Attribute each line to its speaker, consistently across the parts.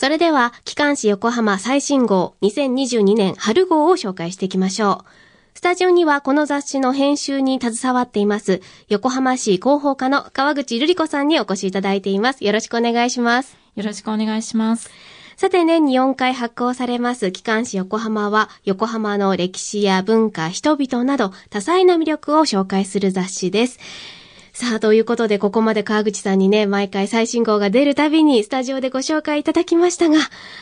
Speaker 1: それでは、機関誌横浜最新号2022年春号を紹介していきましょう。スタジオにはこの雑誌の編集に携わっています、横浜市広報課の川口瑠璃子さんにお越しいただいています。よろしくお願いします。
Speaker 2: よろしくお願いします。
Speaker 1: さて年に4回発行されます機関誌横浜は横浜の歴史や文化、人々など多彩な魅力を紹介する雑誌です。さあ、ということで、ここまで川口さんにね、毎回最新号が出るたびにスタジオでご紹介いただきましたが、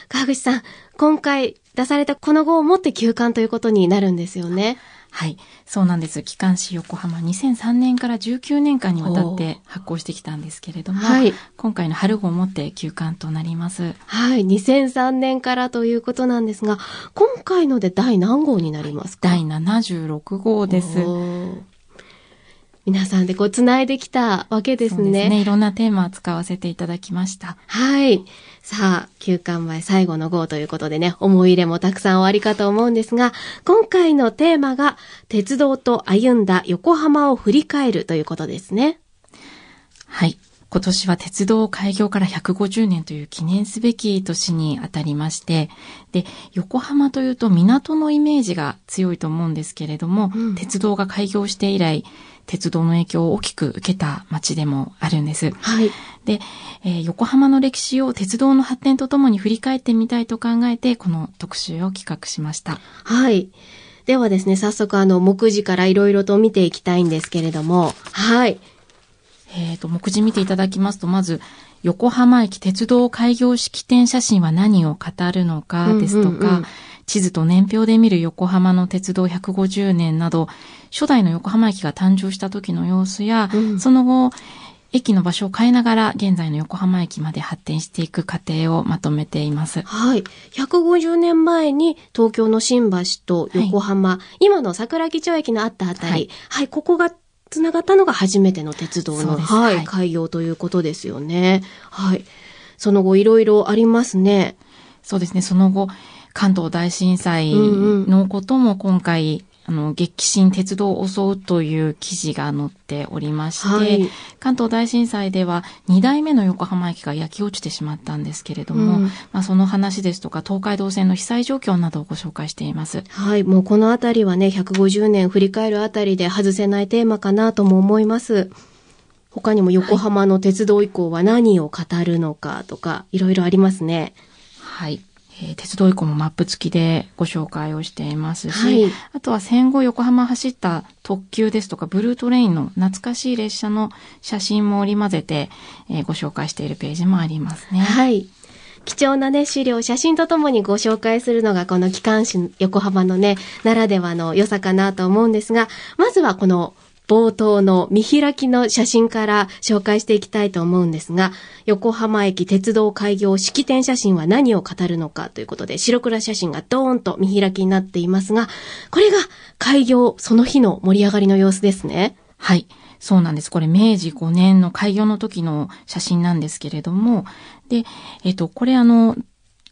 Speaker 1: 川口さん、今回出されたこの号をもって休刊ということになるんですよね。
Speaker 2: はい。そうなんです。機関誌横浜2003年から19年間にわたって発行してきたんですけれども、はい、今回の春号をもって休刊となります。
Speaker 1: はい。2003年からということなんですが、今回ので第何号になりますか、
Speaker 2: 第76号です。
Speaker 1: 皆さんでこう繋いできたわけですね。そうですね。
Speaker 2: いろんなテーマを使わせていただきました。
Speaker 1: はい。さあ、休館前最後の号ということでね、思い入れもたくさんおありかと思うんですが、今回のテーマが、鉄道と歩んだ横浜を振り返るということですね。
Speaker 2: はい。今年は鉄道開業から150年という記念すべき年にあたりまして、で、横浜というと港のイメージが強いと思うんですけれども、うん、鉄道が開業して以来、鉄道の影響を大きく受けた街でもあるんです。はい。で、えー、横浜の歴史を鉄道の発展とともに振り返ってみたいと考えて、この特集を企画しました。
Speaker 1: はい。ではですね、早速あの、目次からいろいろと見ていきたいんですけれども、はい。
Speaker 2: えっ、ー、と、目次見ていただきますと、まず、横浜駅鉄道開業式典写真は何を語るのかですとか、うんうんうん、地図と年表で見る横浜の鉄道150年など、初代の横浜駅が誕生した時の様子や、うん、その後、駅の場所を変えながら現在の横浜駅まで発展していく過程をまとめています。
Speaker 1: はい。150年前に東京の新橋と横浜、はい、今の桜木町駅のあったあたり、はい、はい、ここがつながったのが初めての鉄道の、はい、はい、開業ということですよね。はい。その後いろいろありますね。
Speaker 2: そうですね。その後、関東大震災のことも今回あの、激震鉄道を襲うという記事が載っておりまして、はい、関東大震災では2代目の横浜駅が焼き落ちてしまったんですけれども、うん、まあ、その話ですとか東海道線の被災状況などをご紹介しています。
Speaker 1: はい、もうこのあたりはね、150年振り返るあたりで外せないテーマかなとも思います。他にも横浜の鉄道以降は何を語るのかとか、いろいろありますね。
Speaker 2: はい。えー、鉄道以降もマップ付きでご紹介をしていますし、はい、あとは戦後横浜走った特急ですとかブルートレインの懐かしい列車の写真も織り交ぜて、えー、ご紹介しているページもありますね。
Speaker 1: はい。貴重なね、資料、写真とともにご紹介するのがこの機関誌横浜のね、ならではの良さかなと思うんですが、まずはこの冒頭の見開きの写真から紹介していきたいと思うんですが、横浜駅鉄道開業式典写真は何を語るのかということで、白黒写真がドーンと見開きになっていますが、これが開業その日の盛り上がりの様子ですね。
Speaker 2: はい。そうなんです。これ明治5年の開業の時の写真なんですけれども、で、えっと、これあの、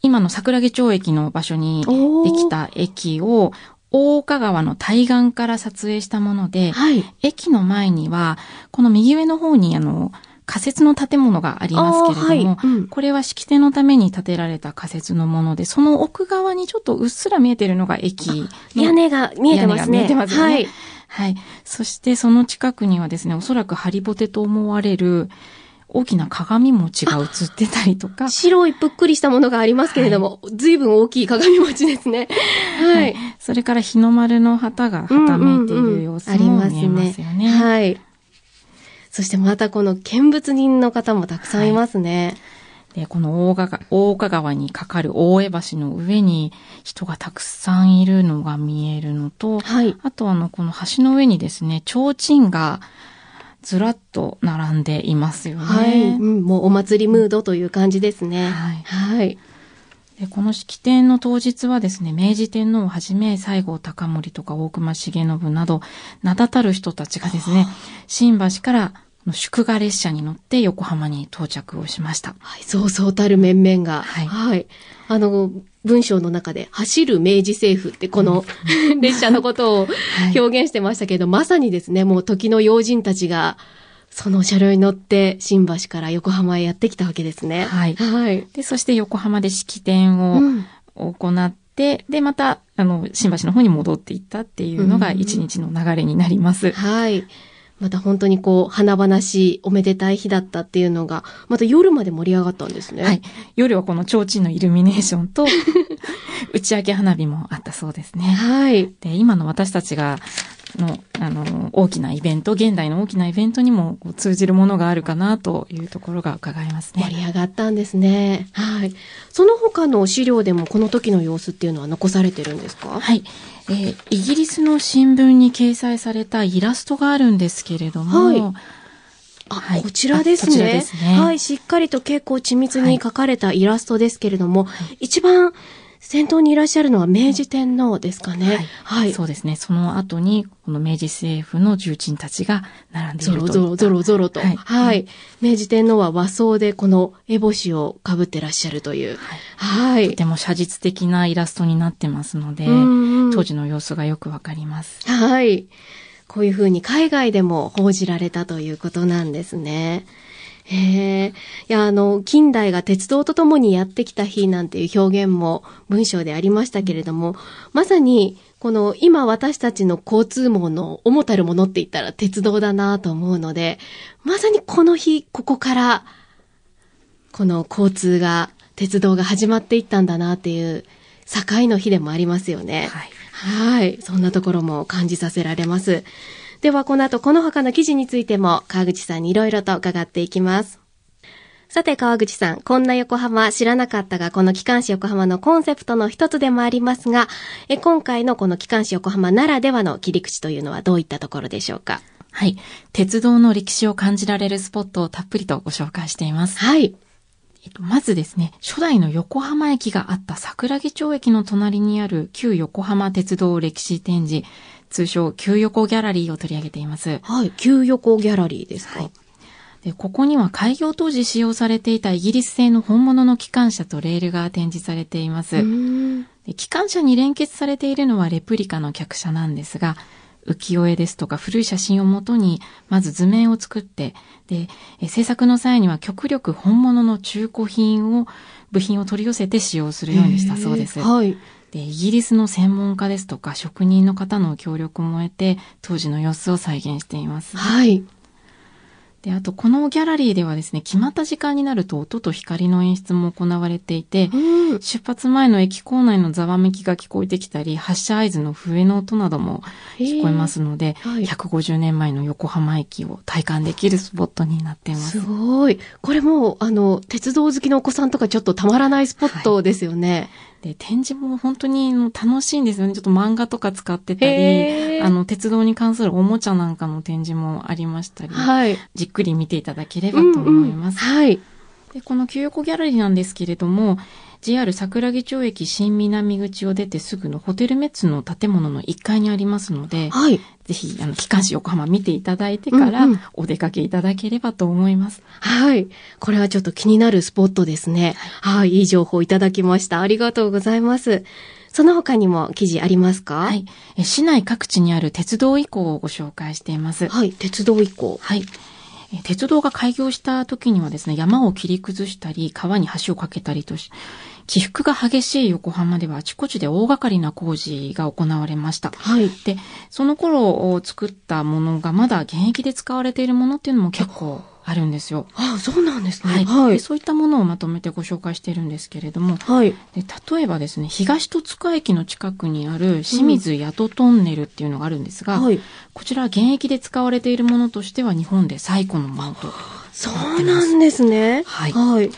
Speaker 2: 今の桜木町駅の場所にできた駅を大岡川の対岸から撮影したもので、はい、駅の前には、この右上の方にあの、仮設の建物がありますけれども、はいうん、これは式典のために建てられた仮設のもので、その奥側にちょっとうっすら見えてるのが駅
Speaker 1: 屋根が見えてますね。
Speaker 2: 見えてますね。はい。はい。そしてその近くにはですね、おそらくハリボテと思われる、大きな鏡餅が映ってたりとか。
Speaker 1: 白いぷっくりしたものがありますけれども、はい、随分大きい鏡餅ですね。はい。はい、
Speaker 2: それから日の丸の旗がはためいている様子も見えますよね。うんうんうん、
Speaker 1: はい。そしてまたこの見物人の方もたくさんいますね。
Speaker 2: はい、で、この大岡大岡川に架かる大江橋の上に人がたくさんいるのが見えるのと、はい、あとあの、この橋の上にですね、提灯がずらっと並んでいますよね。はい。
Speaker 1: うん、もうお祭りムードという感じですね。
Speaker 2: はい。はい。で、この式典の当日はですね、明治天皇をはじめ、西郷隆盛とか大隈重信など、名だたる人たちがですね、新橋から祝賀列車に乗って横浜に到着をしました。
Speaker 1: はい、そうそうたる面々が。はい。はい。あの、文章の中で、走る明治政府ってこの、列車のことを 表現してましたけど、はい、まさにですね、もう時の要人たちが、その車両に乗って新橋から横浜へやってきたわけですね。
Speaker 2: はい
Speaker 1: はい。
Speaker 2: で、そして横浜で式典を
Speaker 1: うん
Speaker 2: 行って、で、また、あの、新橋の方に戻っていったっていうのが
Speaker 1: うん
Speaker 2: 一日の流れになります。
Speaker 1: はい。また本当にこう、華々しいおめでたい日だったっていうのが、また夜まで盛り上がったんですね。
Speaker 2: はい。夜はこの提灯のイルミネーションと、打ち上げ花火もあったそうですね。
Speaker 1: はい。
Speaker 2: で、今の私たちが、の、あの、大きなイベント、現代の大きなイベントにも通じるものがあるかなというところが伺えますね。
Speaker 1: 盛り上がったんですね。はい。その他の資料でもこの時の様子っていうのは残されてるんですか？
Speaker 2: はい。えーイギリスの新聞に掲載されたイラストがあるんですけれども、
Speaker 1: はいあ、
Speaker 2: はい
Speaker 1: こちらですね。
Speaker 2: あこちらですね
Speaker 1: はい、しっかりと結構緻密に描かれたイラストですけれども、一番先頭にいらっしゃるのは明治天皇ですかね。はい。
Speaker 2: そうですね。その後に、この明治政府の重鎮たちが並んでい
Speaker 1: ゾ
Speaker 2: るとい
Speaker 1: ゾロゾロゾロと。は
Speaker 2: はいい。
Speaker 1: 明治天皇は和装でこの烏帽子をかぶってらっしゃるという。はい。
Speaker 2: とても写実的なイラストになってますので、当時の様子がよくわかります。
Speaker 1: はい。こういうふうに海外でも報じられたということなんですね。へえ。いや、あの、近代が鉄道とともにやってきた日なんていう表現も文章でありましたけれども、まさに、この今私たちの交通網の主たるものって言ったら鉄道だなと思うので、まさにこの日、ここから、この交通が、鉄道が始まっていったんだなっていう境の日でもありますよね。
Speaker 2: はい。
Speaker 1: はい。そんなところも感じさせられます。では、この後、この他の記事についても、川口さんにいろいろと伺っていきます。さて、川口さん、こんな横浜知らなかったが、この機関誌横浜のコンセプトの一つでもありますが、え今回のこの機関誌横浜ならではの切り口というのはどういったところでしょうか？
Speaker 2: はい。鉄道の歴史を感じられるスポットをたっぷりとご紹介しています。
Speaker 1: はい。
Speaker 2: えっと、まずですね、初代の横浜駅があった桜木町駅の隣にある旧横浜鉄道歴史展示、通称旧横ギャラリーを取り上げています。
Speaker 1: はい。旧横ギャラリーですか、
Speaker 2: はいでここには開業当時使用されていたイギリス製の本物の機関車とレールが展示されています。で機関車に連結されているのはレプリカの客車なんですが、浮世絵ですとか古い写真をもとに、まず図面を作って、で、え制作の際には極力本物の中古品を、部品を取り寄せて使用するようにしたそうです。
Speaker 1: はい。
Speaker 2: で、イギリスの専門家ですとか職人の方の協力も得て、当時の様子を再現しています。
Speaker 1: はい。
Speaker 2: で、あとこのギャラリーではですね、決まった時間になると音と光の演出も行われていて、
Speaker 1: うん。
Speaker 2: 出発前の駅構内のざわめきが聞こえてきたり、発車合図の笛の音なども聞こえますので、
Speaker 1: はい
Speaker 2: 150年前の横浜駅を体感できるスポットになっていますす。
Speaker 1: ごい。これもう、あの、鉄道好きのお子さんとかちょっとたまらないスポットですよね。
Speaker 2: で、展示も本当に楽しいんですよね。ちょっと漫画とか使ってたり、あの、鉄道に関するおもちゃなんかの展示もありましたり、
Speaker 1: はい。
Speaker 2: じっくり見ていただければと思います。
Speaker 1: はい。
Speaker 2: で、この旧横ギャラリーなんですけれども、JR 桜木町駅新南口を出てすぐのホテルメッツの建物の1階にありますので、
Speaker 1: はい。
Speaker 2: ぜひ、あの、機関誌横浜見ていただいてから
Speaker 1: うんうん、
Speaker 2: お出かけいただければと思います。
Speaker 1: はい。これはちょっと気になるスポットですね。はい。いい情報いただきました。ありがとうございます。その他にも記事ありますか？
Speaker 2: はい。え市内各地にある鉄道遺構をご紹介しています。
Speaker 1: はい。鉄道以降。
Speaker 2: はい。え鉄道が開業した時にはですね、山を切り崩したり、川に橋を架けたりとし、起伏が激しい横浜ではあちこちで大掛かりな工事が行われました。
Speaker 1: はい。
Speaker 2: で、その頃を作ったものがまだ現役で使われているものっていうのも結構あるんですよ。
Speaker 1: ああ、そうなんですね。
Speaker 2: はい、
Speaker 1: はい。
Speaker 2: でそういったものをまとめてご紹介しているんですけれども、
Speaker 1: はい。
Speaker 2: で例えばですね、東戸塚駅の近くにある清水八戸トンネルっていうのがあるんですが、
Speaker 1: はい。
Speaker 2: こちらは現役で使われているものとしては日本で最古のものと。
Speaker 1: そうなんですね。
Speaker 2: はい
Speaker 1: はい。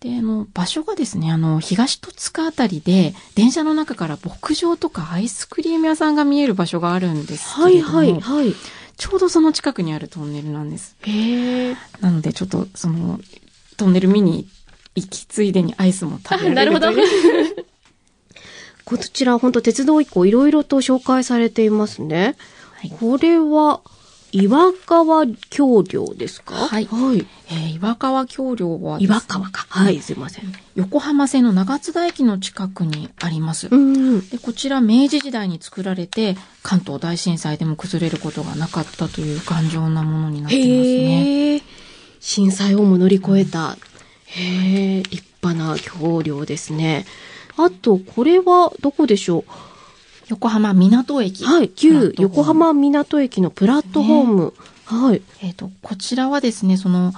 Speaker 2: で、あの、場所がですね、あの、東戸塚あたりで、電車の中から牧場とかアイスクリーム屋さんが見える場所があるんです
Speaker 1: はい、
Speaker 2: けれども、
Speaker 1: はい、はい。
Speaker 2: ちょうどその近くにあるトンネルなんです。
Speaker 1: へえ。
Speaker 2: なので、ちょっと、その、トンネル見に行きついでにアイスも食べられるという。
Speaker 1: なるほど こちら、本当鉄道以降いろいろと紹介されていますね。
Speaker 2: はい
Speaker 1: これは、岩川橋梁ですか？
Speaker 2: はい
Speaker 1: はい。
Speaker 2: えー岩川橋梁はね
Speaker 1: 岩川か。はい、すいません。
Speaker 2: 横浜線の長津田駅の近くにあります。
Speaker 1: うん。
Speaker 2: でこちら明治時代に作られて関東大震災でも崩れることがなかったという頑丈なものになっていますね。
Speaker 1: 震災をも乗り越えた。へえ、立派な橋梁ですね。あと、これはどこでしょ
Speaker 2: 横浜港駅。
Speaker 1: うはい、旧横浜港駅のプラットフォーム。はい。
Speaker 2: えっ、と、こちらはですね、その、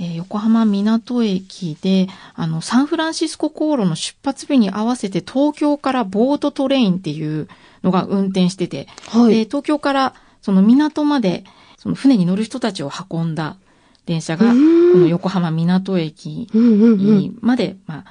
Speaker 2: えー横浜港駅で、あの、サンフランシスコ航路の出発日に合わせて東京からボートトレインっていうのが運転してて、
Speaker 1: はい。
Speaker 2: で東京からその港まで、その船に乗る人たちを運んだ電車が、こ
Speaker 1: うん
Speaker 2: の横浜港駅。にまで、まあ、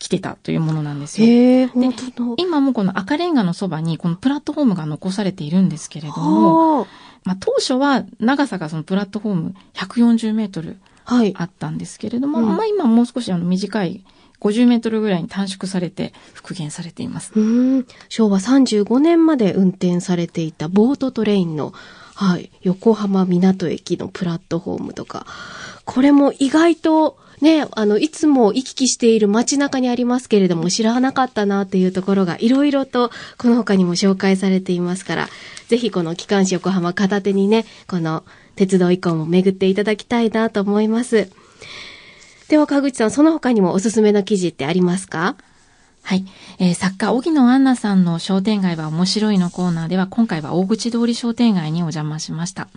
Speaker 2: 来てたというものなんですよ。
Speaker 1: へえ、本当だ。
Speaker 2: 今もこの赤レンガのそばにこのプラットフォームが残されているんですけれども、
Speaker 1: は
Speaker 2: まあ当初は長さがそのプラットフォーム140メートルあ。ったんですけれども、
Speaker 1: うん
Speaker 2: まあ今もう少しあの短い50メートルぐらいに短縮されて復元されています。
Speaker 1: うん。昭和35年まで運転されていたボートトレインの、はい、横浜港駅のプラットフォームとか、これも意外と、ね、あの、いつも行き来している街中にありますけれども、知らなかったなっていうところが、いろいろと、この他にも紹介されていますから、ぜひこの機関紙横浜片手にね、この鉄道以降も巡っていただきたいなと思います。では、川口さん、その他にもおすすめの記事ってありますか？
Speaker 2: はい。えー作家、荻野アンナさんの商店街は面白いのコーナーでは、今回は大口通り商店街にお邪魔しました。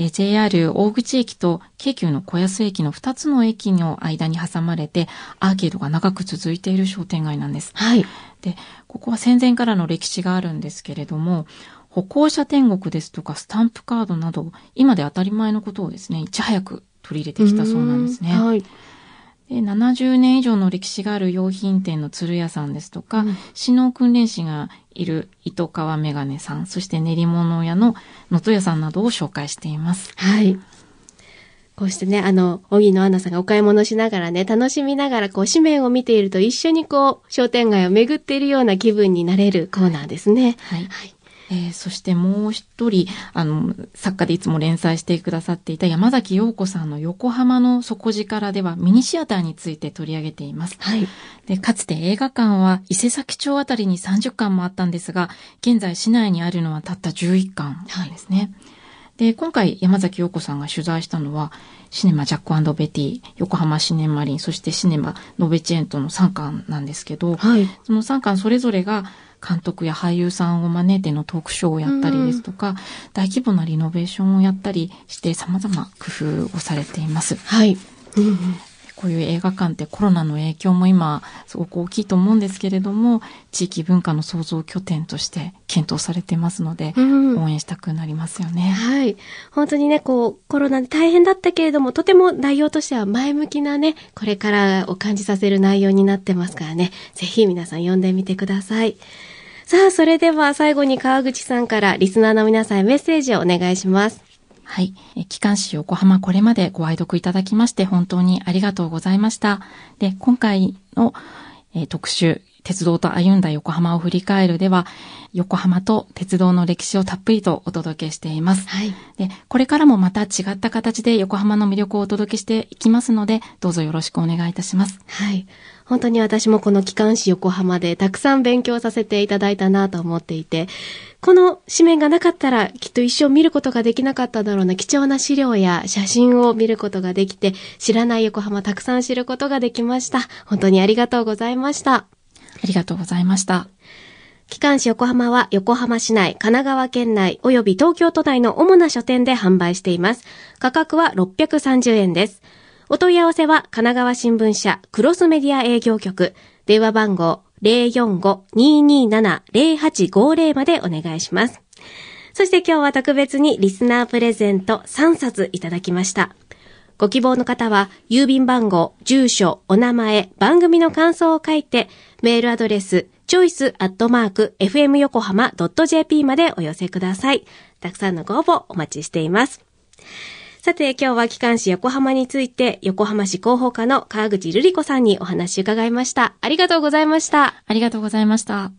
Speaker 2: で JR 大口駅と京急の小安駅の2つの駅の間に挟まれて、アーケードが長く続いている商店街なんです。
Speaker 1: はい。
Speaker 2: で、ここは戦前からの歴史があるんですけれども、歩行者天国ですとかスタンプカードなど、今で当たり前のことをですね、いち早く取り入れてきたそうなんですね。
Speaker 1: うんはい。
Speaker 2: で70年以上の歴史がある用品店の鶴屋さんですとか、
Speaker 1: うん
Speaker 2: 市農訓練士がいる糸川メガネさん、そして練り物屋の能登屋さんなどを紹介しています。
Speaker 1: はい。こうしてね、あの、荻野アンナさんがお買い物しながらね、楽しみながらこう紙面を見ていると一緒にこう、商店街を巡っているような気分になれるコーナーですね。
Speaker 2: はい。
Speaker 1: はい。
Speaker 2: えーそしてもう一人、あの、作家でいつも連載してくださっていた山崎陽子さんの横浜の底力ではミニシアターについて取り上げています。
Speaker 1: はい。
Speaker 2: で、かつて映画館は伊勢崎町あたりに30館もあったんですが、現在市内にあるのはたった11館なんですね。で、今回山崎陽子さんが取材したのは、シネマジャックベティ、横浜シネマリン、そしてシネマノベチェーンとの3館なんですけど、
Speaker 1: はい。
Speaker 2: その3館それぞれが監督や俳優さんを招いてのトークショーをやったりですとか、大規模なリノベーションをやったりして様々工夫をされています。
Speaker 1: はい。うんうん
Speaker 2: こういう映画館ってコロナの影響も今すごく大きいと思うんですけれども、地域文化の創造拠点として検討されてますので、
Speaker 1: うん
Speaker 2: 応援したくなりますよね。
Speaker 1: はい。本当にね、こう、コロナで大変だったけれども、とても内容としては前向きなね、これからを感じさせる内容になってますからね、ぜひ皆さん読んでみてください。さあ、それでは最後に川口さんからリスナーの皆さんへメッセージをお願いします。
Speaker 2: はい。え機関紙横浜これまでご愛読いただきまして本当にありがとうございました。で、今回の、えー特集、鉄道と歩んだ横浜を振り返るでは、横浜と鉄道の歴史をたっぷりとお届けしています。
Speaker 1: はい。
Speaker 2: で、これからもまた違った形で横浜の魅力をお届けしていきますので、どうぞよろしくお願いいたします。
Speaker 1: はい。本当に私もこの機関紙横浜でたくさん勉強させていただいたなと思っていて、この紙面がなかったらきっと一生見ることができなかっただろうな貴重な資料や写真を見ることができて、知らない横浜たくさん知ることができました。本当にありがとうございました。
Speaker 2: ありがとうございました。
Speaker 1: 機関紙横浜は横浜市内、神奈川県内及び東京都内の主な書店で販売しています。価格は630円です。お問い合わせは神奈川新聞社クロスメディア営業局電話番号045-227-0850までお願いします。そして今日は特別にリスナープレゼント3冊いただきました。ご希望の方は、郵便番号、住所、お名前、番組の感想を書いて、メールアドレス、choice.fmyokohama.jp までお寄せください。たくさんのご応募お待ちしています。さて、今日は機関紙横浜について、横浜市広報課の川口瑠璃子さんにお話伺いました。ありがとうございました。
Speaker 2: ありがとうございました。